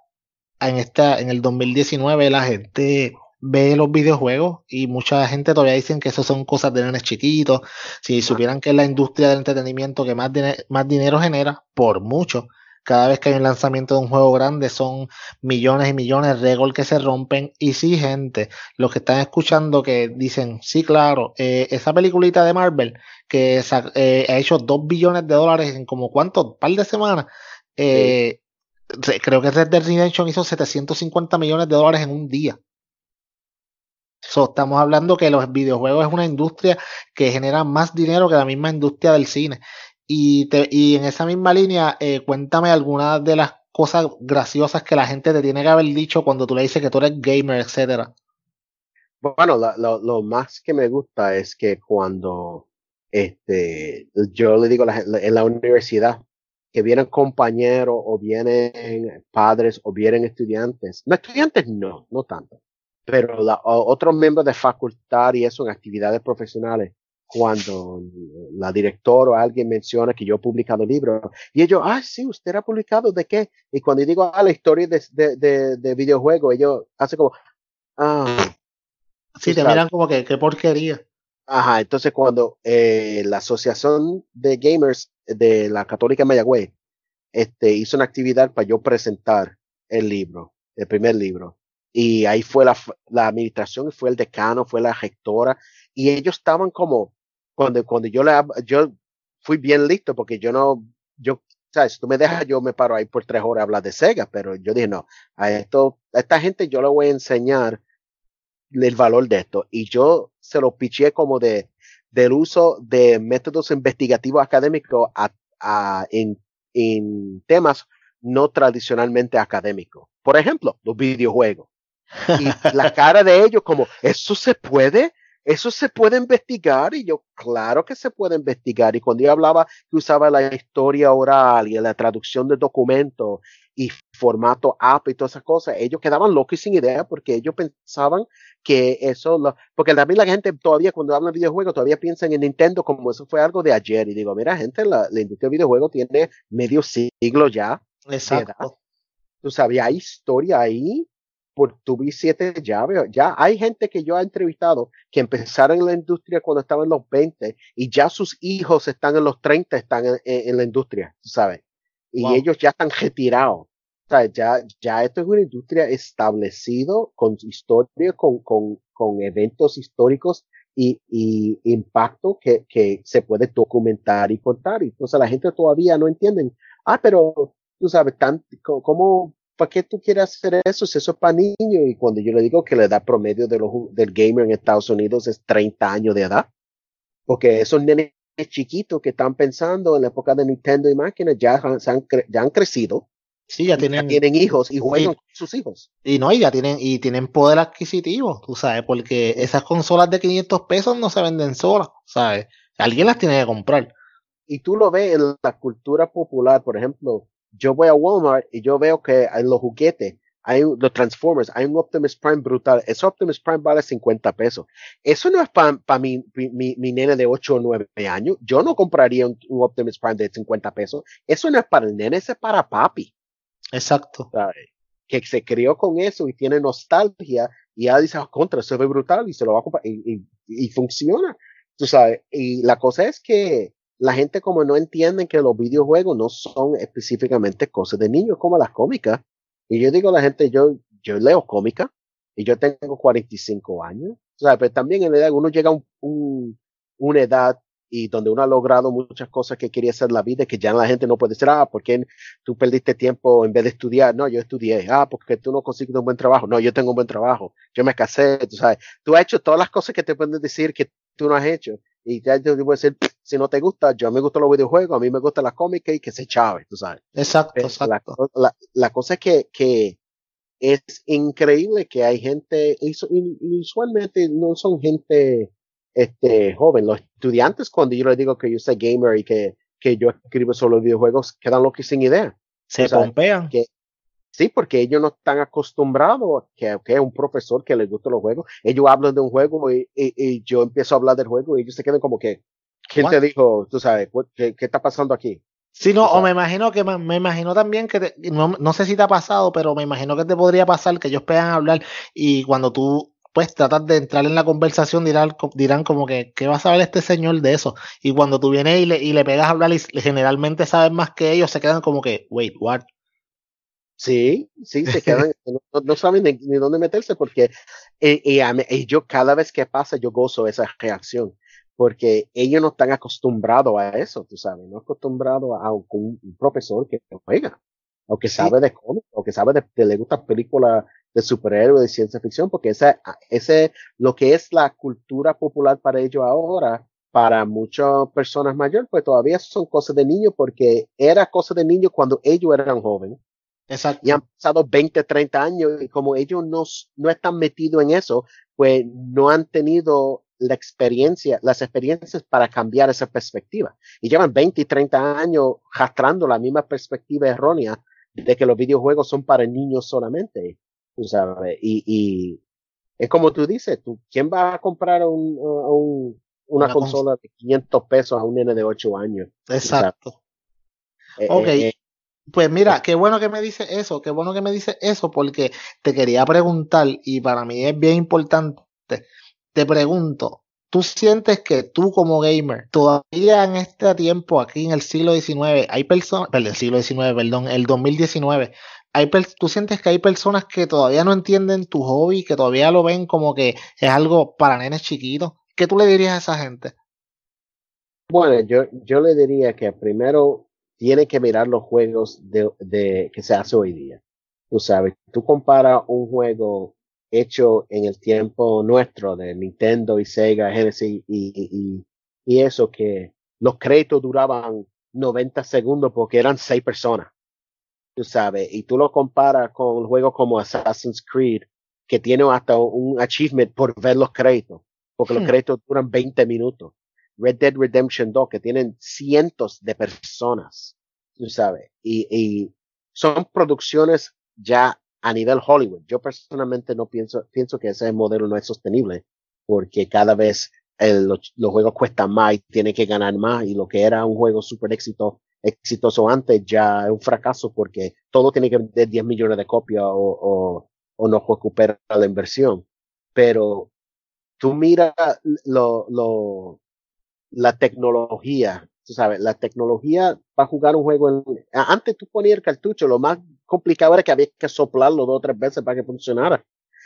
en esta, en el 2019, la gente ve los videojuegos y mucha gente todavía dicen que eso son cosas de nenes chiquitos. Si supieran que es la industria del entretenimiento que más, más dinero genera, por mucho, cada vez que hay un lanzamiento de un juego grande son millones y millones de récords que se rompen. Y sí, gente, los que están escuchando que dicen, sí, claro, eh, esa peliculita de Marvel que eh, ha hecho dos billones de dólares en como cuántos, par de semanas. Eh, creo que Red Dead Redemption hizo 750 millones de dólares en un día. Estamos hablando que los videojuegos es una industria que genera más dinero que la misma industria del cine. Y, te, y en esa misma línea, eh, cuéntame algunas de las cosas graciosas que la gente te tiene que haber dicho cuando tú le dices que tú eres gamer, etcétera. Bueno, lo, lo, más que me gusta es que cuando este, yo le digo en la universidad que vienen compañeros o vienen padres o vienen estudiantes, no estudiantes no, no tanto, pero otros miembros de facultad y eso en actividades profesionales cuando la directora o alguien menciona que yo he publicado libros y ellos, ah, sí, usted ha publicado de qué? Y cuando digo, ah, la historia de, de, de, de videojuego, ellos hacen como, ah. Sí, te miran como que, qué porquería. Ajá, entonces cuando eh, la Asociación de Gamers de la Católica Mayagüez este, hizo una actividad para yo presentar el libro, el primer libro, y ahí fue la, la administración, fue el decano, fue la rectora, y ellos estaban como, cuando, cuando yo le, yo fui bien listo porque yo no, yo, sabes, tú me dejas, yo me paro ahí por tres horas a hablar de Sega, pero yo dije, no, a esto, a esta gente yo le voy a enseñar el valor de esto. Y yo se lo piché como de, del uso de métodos investigativos académicos a, a, en, en temas no tradicionalmente académicos. Por ejemplo, los videojuegos. Y la cara de ellos como, ¿eso se puede? Eso se puede investigar y yo, claro que se puede investigar. Y cuando yo hablaba que usaba la historia oral y la traducción de documentos y formato app y todas esas cosas, ellos quedaban locos y sin idea porque ellos pensaban que eso, lo, porque también la gente todavía cuando habla de videojuegos todavía piensan en Nintendo como eso fue algo de ayer. Y digo, mira gente, la, la industria de videojuegos tiene medio siglo ya. Exacto. Tú sabes, hay historia ahí por tuve siete llaves. Ya hay gente que yo he entrevistado que empezaron en la industria cuando estaban en los 20 y ya sus hijos están en los 30, están en, la industria, ¿sabes? Y ellos ya están retirados. ya, ya esto es una industria establecido con historia, con, con, con eventos históricos y, y impacto que, que se puede documentar y contar. Y entonces la gente todavía no entiende. Ah, pero tú sabes, tan, ¿cómo, para qué tú quieres hacer eso si eso es para niños? Y cuando yo le digo que la edad promedio de los, del gamer en Estados Unidos es 30 años de edad, porque esos nenes chiquitos que están pensando en la época de Nintendo y máquinas ya, han, ya han crecido Sí, ya tienen, tienen hijos y juegan con sus hijos. Y no, y ya tienen, y tienen poder adquisitivo, tú sabes, porque esas consolas de 500 pesos no se venden solas, ¿sabes? Alguien las tiene que comprar. Y tú lo ves en la cultura popular, por ejemplo, yo voy a Walmart y yo veo que en los juguetes hay los Transformers, hay un Optimus Prime brutal. Ese Optimus Prime vale 50 pesos. Eso no es para mi, mi, mi, nene de 8 o 9 años. Yo no compraría un, un, Optimus Prime de 50 pesos. Eso no es para el nene, ese es para papi. Exacto. Que se crió con eso y tiene nostalgia y ya dice, ah, contra, eso es brutal y se lo va a comprar y, y, funciona. Tú sabes, y la cosa es que la gente como no entiende que los videojuegos no son específicamente cosas de niños como las cómicas. Y yo digo a la gente, yo, yo leo cómica y yo tengo 45 años. O sea, pero también en la edad, uno llega a un, un, una edad y donde uno ha logrado muchas cosas que quería hacer en la vida que ya la gente no puede decir, ah, ¿por qué tú perdiste tiempo en vez de estudiar? No, yo estudié. Ah, porque tú no consigues un buen trabajo. No, yo tengo un buen trabajo. Yo me casé, tú sabes. Tú has hecho todas las cosas que te pueden decir que tú no has hecho. Y ya te voy a decir, si no te gusta, yo me gustan los videojuegos, a mí me gustan las cómicas y que se chave, tú sabes. Exacto, exacto. La, la, cosa es que, que es increíble que hay gente, y usualmente no son gente este, joven. Los estudiantes, cuando yo les digo que yo soy gamer y que, que yo escribo sobre videojuegos, quedan locos sin idea. Se pompean. Que, sí, porque ellos no están acostumbrados a que, que un profesor que les gusta los juegos. Ellos hablan de un juego y, y, yo empiezo a hablar del juego y ellos se quedan como que, ¿quién te dijo? Tú sabes, ¿qué, ¿qué, está pasando aquí? Sí, no, o, me imagino que me, imagino también que no, no, sé si te ha pasado, pero me imagino que te podría pasar que ellos puedan hablar y cuando tú pues tratar de entrar en la conversación dirán, dirán como que, ¿qué va a saber este señor de eso? Y cuando tú vienes y le, y le pegas a hablar y generalmente sabes más que ellos, se quedan como que, wait, what? Sí, sí, se <laughs> quedan, no, saben ni, dónde meterse porque y, y, yo cada vez que pasa yo gozo esa reacción porque ellos no están acostumbrados a eso, tú sabes, no acostumbrados a, un, un profesor que juega o que sabe de cómics, o que sabe de, que le gusta películas de superhéroes, de ciencia ficción, porque ese, ese, lo que es la cultura popular para ellos ahora, para muchas personas mayores, pues todavía son cosas de niños, porque era cosa de niños cuando ellos eran jóvenes. Exacto. Y han pasado 20, 30 años, y como ellos no, no están metidos en eso, pues no han tenido la experiencia, las experiencias para cambiar esa perspectiva. Y llevan 20 y 30 años jastrando la misma perspectiva errónea de que los videojuegos son para niños solamente, tú sabes, y, y es como tú dices, tú, ¿quién va a comprar un, un una, consola de 500 pesos a un nene de 8 años? Exacto. Eh, ok. Eh, eh, pues mira, qué bueno que me dice eso, qué bueno que me dice eso, porque te quería preguntar, y para mí es bien importante, te pregunto, ¿Tú sientes que tú como gamer, todavía en este tiempo, aquí en el siglo XIX, hay personas, perdón, el siglo XIX, perdón, el 2019, hay, tú sientes que hay personas que todavía no entienden tu hobby, que todavía lo ven como que es algo para nenes chiquitos? ¿Qué tú le dirías a esa gente? Bueno, yo, yo le diría que primero tiene que mirar los juegos de, de que se hace hoy día. Tú sabes, tú comparas un juego hecho en el tiempo nuestro de Nintendo y Sega, Genesis y, y, y eso que los créditos duraban 90 segundos porque eran seis personas. Tú sabes, y tú lo comparas con juegos como Assassin's Creed, que tiene hasta un achievement por ver los créditos, porque los hmm. créditos duran 20 minutos. Red Dead Redemption 2, que tienen cientos de personas, tú sabes, y, y son producciones ya a nivel Hollywood. Yo personalmente no pienso, pienso que ese modelo no es sostenible porque cada vez los, juegos cuestan más y tiene que ganar más y lo que era un juego súper éxito, exitoso antes ya es un fracaso porque todo tiene que vender 10 millones de copias o, o, o no recupera la inversión. Pero tú mira lo, lo, la tecnología, tú sabes, la tecnología para jugar un juego, en, antes tú ponías el cartucho, lo más complicado era que había que soplarlo dos o tres veces para que funcionara.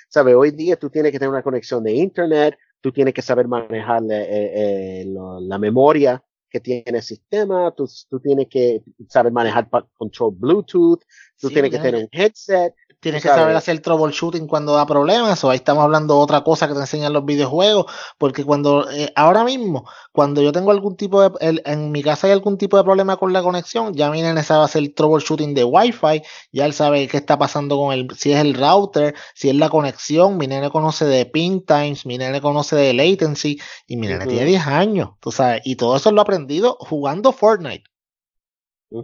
¿Sabe? Hoy día tú tienes que tener una conexión de internet, tú tienes que saber manejar eh, eh, la memoria que tiene el sistema, tú, tú tienes que saber manejar control Bluetooth, tú tienes que tener un headset, Tienes que saber hacer troubleshooting cuando da problemas, o ahí estamos hablando de otra cosa que te enseñan los videojuegos, porque cuando, eh, ahora mismo, cuando yo tengo algún tipo de, en mi casa hay algún tipo de problema con la conexión, ya mi nene sabe hacer troubleshooting de Wi-Fi, ya él sabe qué está pasando con el, si es el router, si es la conexión, mi nene conoce de ping times, mi nene conoce de latency, y mi nene tiene 10 años, tú sabes, y todo eso lo ha aprendido jugando Fortnite.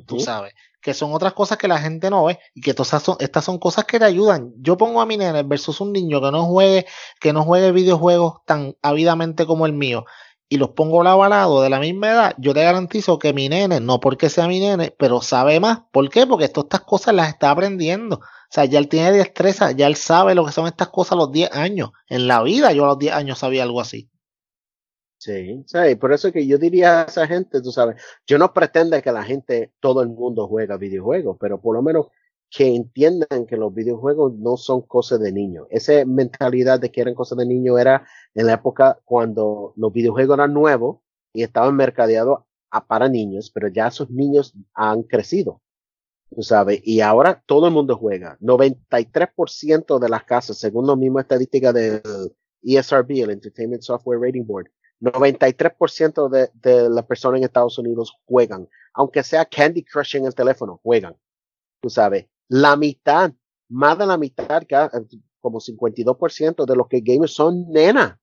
Tú sabes que son otras cosas que la gente no ve y que todas son, estas son cosas que te ayudan. Yo pongo a mi nene versus un niño que no juegue, que no juegue videojuegos tan ávidamente como el mío y los pongo lado a lado de la misma edad, yo te garantizo que mi nene, no porque sea mi nene, pero sabe más. ¿Por qué? Porque todas estas cosas las está aprendiendo. O sea, ya él tiene destreza, ya él sabe lo que son estas cosas a los 10 años. En la vida yo a los 10 años sabía algo así. Sí, sí, por eso que yo diría a esa gente, tú sabes, yo no pretendo que la gente, todo el mundo juega videojuegos, pero por lo menos que entiendan que los videojuegos no son cosas de niños. Esa mentalidad de que eran cosas de niños era en la época cuando los videojuegos eran nuevos y estaban mercadeados para niños, pero ya esos niños han crecido, tú sabes, y ahora todo el mundo juega. 93% de las casas, según la misma estadística del ESRB, el Entertainment Software Rating Board, 93% de, de las personas en Estados Unidos juegan, aunque sea Candy Crush en el teléfono, juegan. Tú sabes, la mitad, más de la mitad, como 52% de los que gamers son nenas.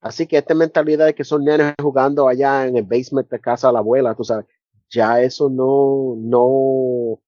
Así que esta mentalidad de que son nenas jugando allá en el basement de casa de la abuela, tú sabes, ya eso no, no,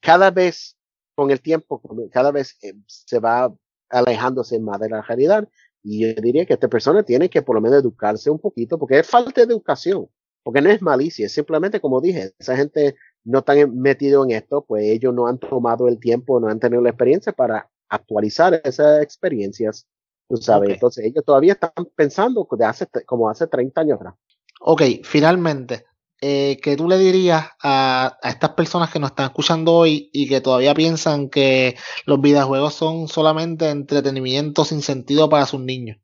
cada vez con el tiempo, cada vez eh, se va alejándose más de la realidad y yo diría que esta persona tiene que por lo menos educarse un poquito, porque es falta de educación, porque no es malicia, es simplemente como dije, esa gente no están metido en esto, pues ellos no han tomado el tiempo, no han tenido la experiencia para actualizar esas experiencias, tú sabes, entonces ellos todavía están pensando de hace, como hace 30 años atrás. Ok, finalmente, eh, ¿qué tú le dirías a, estas personas que nos están escuchando hoy y que todavía piensan que los videojuegos son solamente entretenimiento sin sentido para sus niños?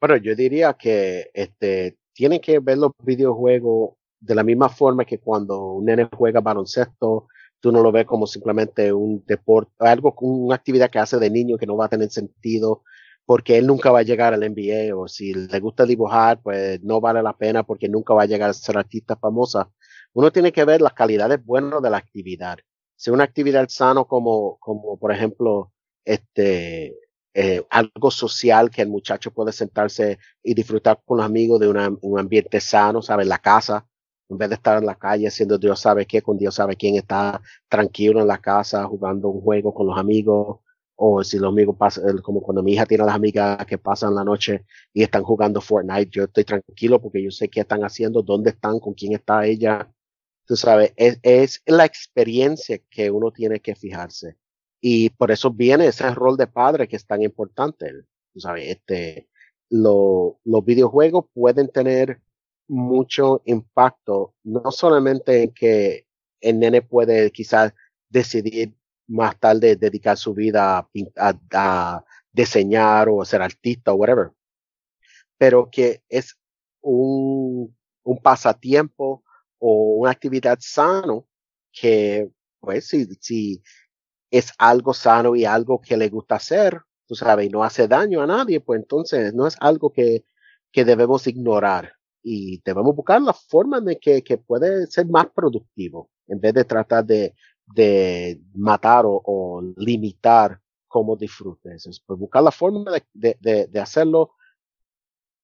Bueno, yo diría que este, tienen que ver los videojuegos de la misma forma que cuando un nene juega baloncesto, tú no lo ves como simplemente un deporte, algo, una actividad que hace de niño que no va a tener sentido porque él nunca va a llegar al NBA o si le gusta dibujar, pues no vale la pena porque nunca va a llegar a ser artista famosa. Uno tiene que ver las calidades buenas de la actividad. Si una actividad sano como, como por ejemplo, este, eh, algo social que el muchacho puede sentarse y disfrutar con los amigos de un ambiente sano, ¿sabes? La casa, en vez de estar en la calle haciendo Dios sabe qué, con Dios sabe quién está tranquilo en la casa jugando un juego con los amigos, o si los amigos pasan, como cuando mi hija tiene las amigas que pasan la noche y están jugando Fortnite, yo estoy tranquilo porque yo sé qué están haciendo, dónde están, con quién está ella. Tú sabes, es, es la experiencia que uno tiene que fijarse. Y por eso viene ese rol de padre que es tan importante. Tú sabes, este, lo, los videojuegos pueden tener mucho impacto, no solamente en que el nene puede quizás decidir más tarde dedicar su vida a, a, diseñar o ser artista o whatever. Pero que es un, pasatiempo o una actividad sano que, pues, si, si es algo sano y algo que le gusta hacer, tú sabes, y no hace daño a nadie, pues entonces no es algo que, que debemos ignorar y debemos buscar la forma de que, que puede ser más productivo en vez de tratar de de matar o, limitar cómo disfrutes. Pues buscar la forma de, hacerlo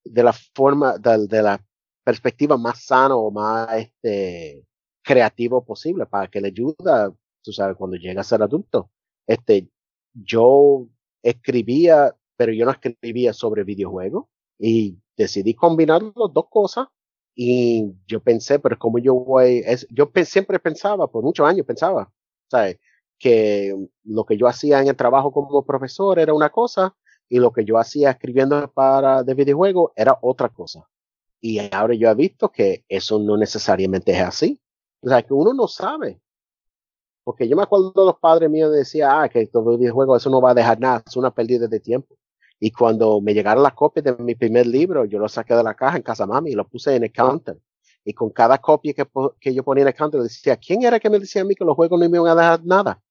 de la forma, de, de, la perspectiva más sana o más este, creativo posible para que le ayude, tú sabes, cuando llega a ser adulto. Este, yo escribía, pero yo no escribía sobre videojuegos y decidí combinar las dos cosas y yo pensé, pero como yo voy, es, yo siempre pensaba, por muchos años pensaba, ¿sabes? Que lo que yo hacía en el trabajo como profesor era una cosa y lo que yo hacía escribiendo para de videojuegos era otra cosa. Y ahora yo he visto que eso no necesariamente es así. O sea, que uno no sabe Porque yo me acuerdo de los padres míos decían, ah, que estos videojuegos, eso no va a dejar nada, es una pérdida de tiempo. Y cuando me llegaron las copias de mi primer libro, yo lo saqué de la caja en casa mami y lo puse en el counter. Y con cada copia que, que yo ponía en el counter, decía, ¿quién era que me decía a mí que los juegos no me iban a dejar nada?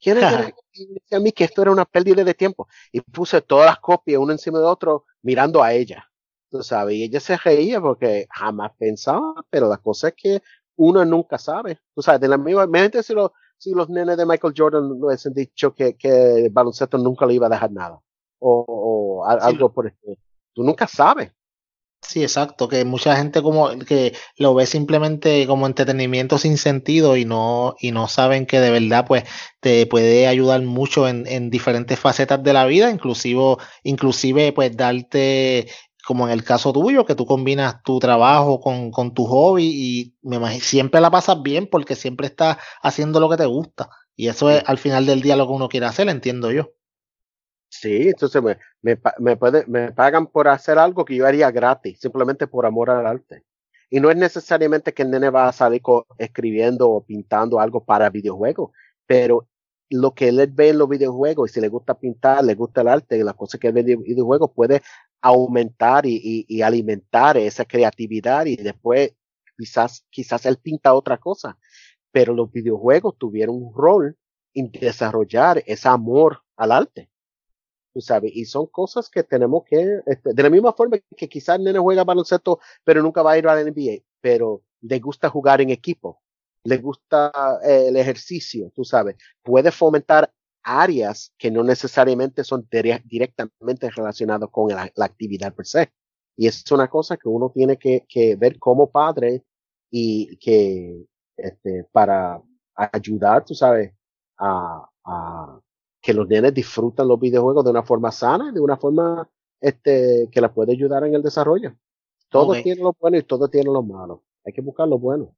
¿Quién era que me <laughs> decía a mí que esto era una pérdida de tiempo? Y puse todas las copias uno encima de otro mirando a ella. Tú sabes, y ella se reía porque jamás pensaba, pero la cosa es que uno nunca sabe. Tú sabes, de la misma, mente si, lo, si los nenes de Michael Jordan no hubiesen dicho que, que el baloncesto nunca le iba a dejar nada o, algo por esto. Tú nunca sabes. Sí, exacto, que mucha gente como que lo ve simplemente como entretenimiento sin sentido y no, y no saben que de verdad pues te puede ayudar mucho en, en diferentes facetas de la vida, inclusive, inclusive pues darte como en el caso tuyo, que tú combinas tu trabajo con, con tu hobby y me imagino, siempre la pasas bien porque siempre estás haciendo lo que te gusta. Y eso es al final del día lo que uno quiere hacer, entiendo yo. Sí, entonces me, me, me, puede, me pagan por hacer algo que yo haría gratis, simplemente por amor al arte. Y no es necesariamente que el nene va a salir escribiendo o pintando algo para videojuegos, pero lo que él ve en los videojuegos y si le gusta pintar, le gusta el arte, las cosas que ve en videojuegos puede aumentar y, y, y, alimentar esa creatividad y después quizás, quizás él pinta otra cosa. Pero los videojuegos tuvieron un rol en desarrollar ese amor al arte sabes, y son cosas que tenemos que, este, de la misma forma que quizás nene juega baloncesto, pero nunca va a ir a la NBA, pero le gusta jugar en equipo, le gusta eh, el ejercicio, tú sabes, puede fomentar áreas que no necesariamente son directamente relacionadas con la, actividad per se. Y es una cosa que uno tiene que, que ver como padre y que este, para ayudar, tú sabes, a, a, que los nenes disfrutan los videojuegos de una forma sana, de una forma este, que la puede ayudar en el desarrollo. Todos tienen lo bueno y todos tienen lo malo. Hay que buscar lo bueno.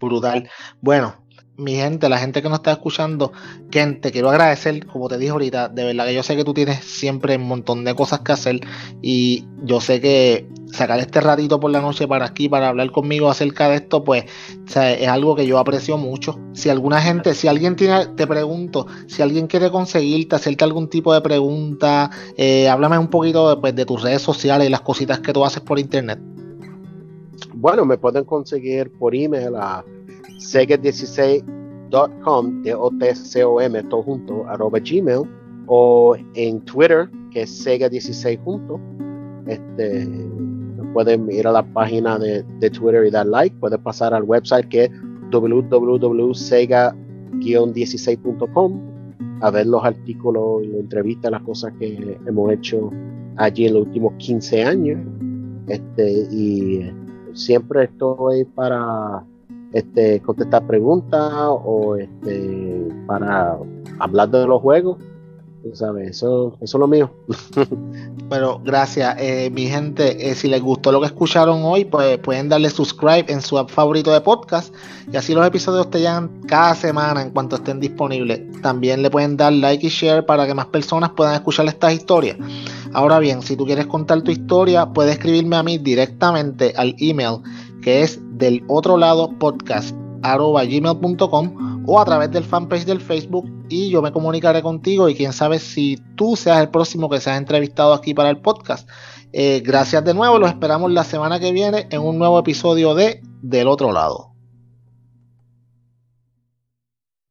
Brutal. Bueno, mi gente, la gente que nos está escuchando, Ken, te quiero agradecer, como te dije ahorita, de verdad que yo sé que tú tienes siempre un montón de cosas que hacer y yo sé que sacar este ratito por la noche para aquí, para hablar conmigo acerca de esto, pues es algo que yo aprecio mucho. Si alguna gente, si alguien tiene, te pregunto, si alguien quiere conseguirte, hacerte algún tipo de pregunta, eh, háblame un poquito de, pues, de tus redes sociales y las cositas que tú haces por internet. Bueno, me pueden conseguir por email a sega16.com, de o t c o m todo junto, arroba gmail, o en Twitter, que es sega16 junto. Este, pueden ir a la página de, Twitter y dar like, pueden pasar al website que es www.sega-16.com a ver los artículos y entrevistas, las cosas que hemos hecho allí en los últimos 15 años. Este, y siempre estoy para este, contestar preguntas o este, para hablar de los juegos. ¿Sabes? Eso, eso es lo mío. Pero gracias, eh, mi gente. Eh, si les gustó lo que escucharon hoy, pues pueden darle subscribe en su app favorito de podcast. Y así los episodios te llegan cada semana en cuanto estén disponibles. También le pueden dar like y share para que más personas puedan escuchar estas historias. Ahora bien, si tú quieres contar tu historia, puedes escribirme a mí directamente al email que es del otro lado podcast gmail.com o a través del fanpage del Facebook y yo me comunicaré contigo y quién sabe si tú seas el próximo que seas entrevistado aquí para el podcast. Eh, gracias de nuevo, los esperamos la semana que viene en un nuevo episodio de Del otro lado.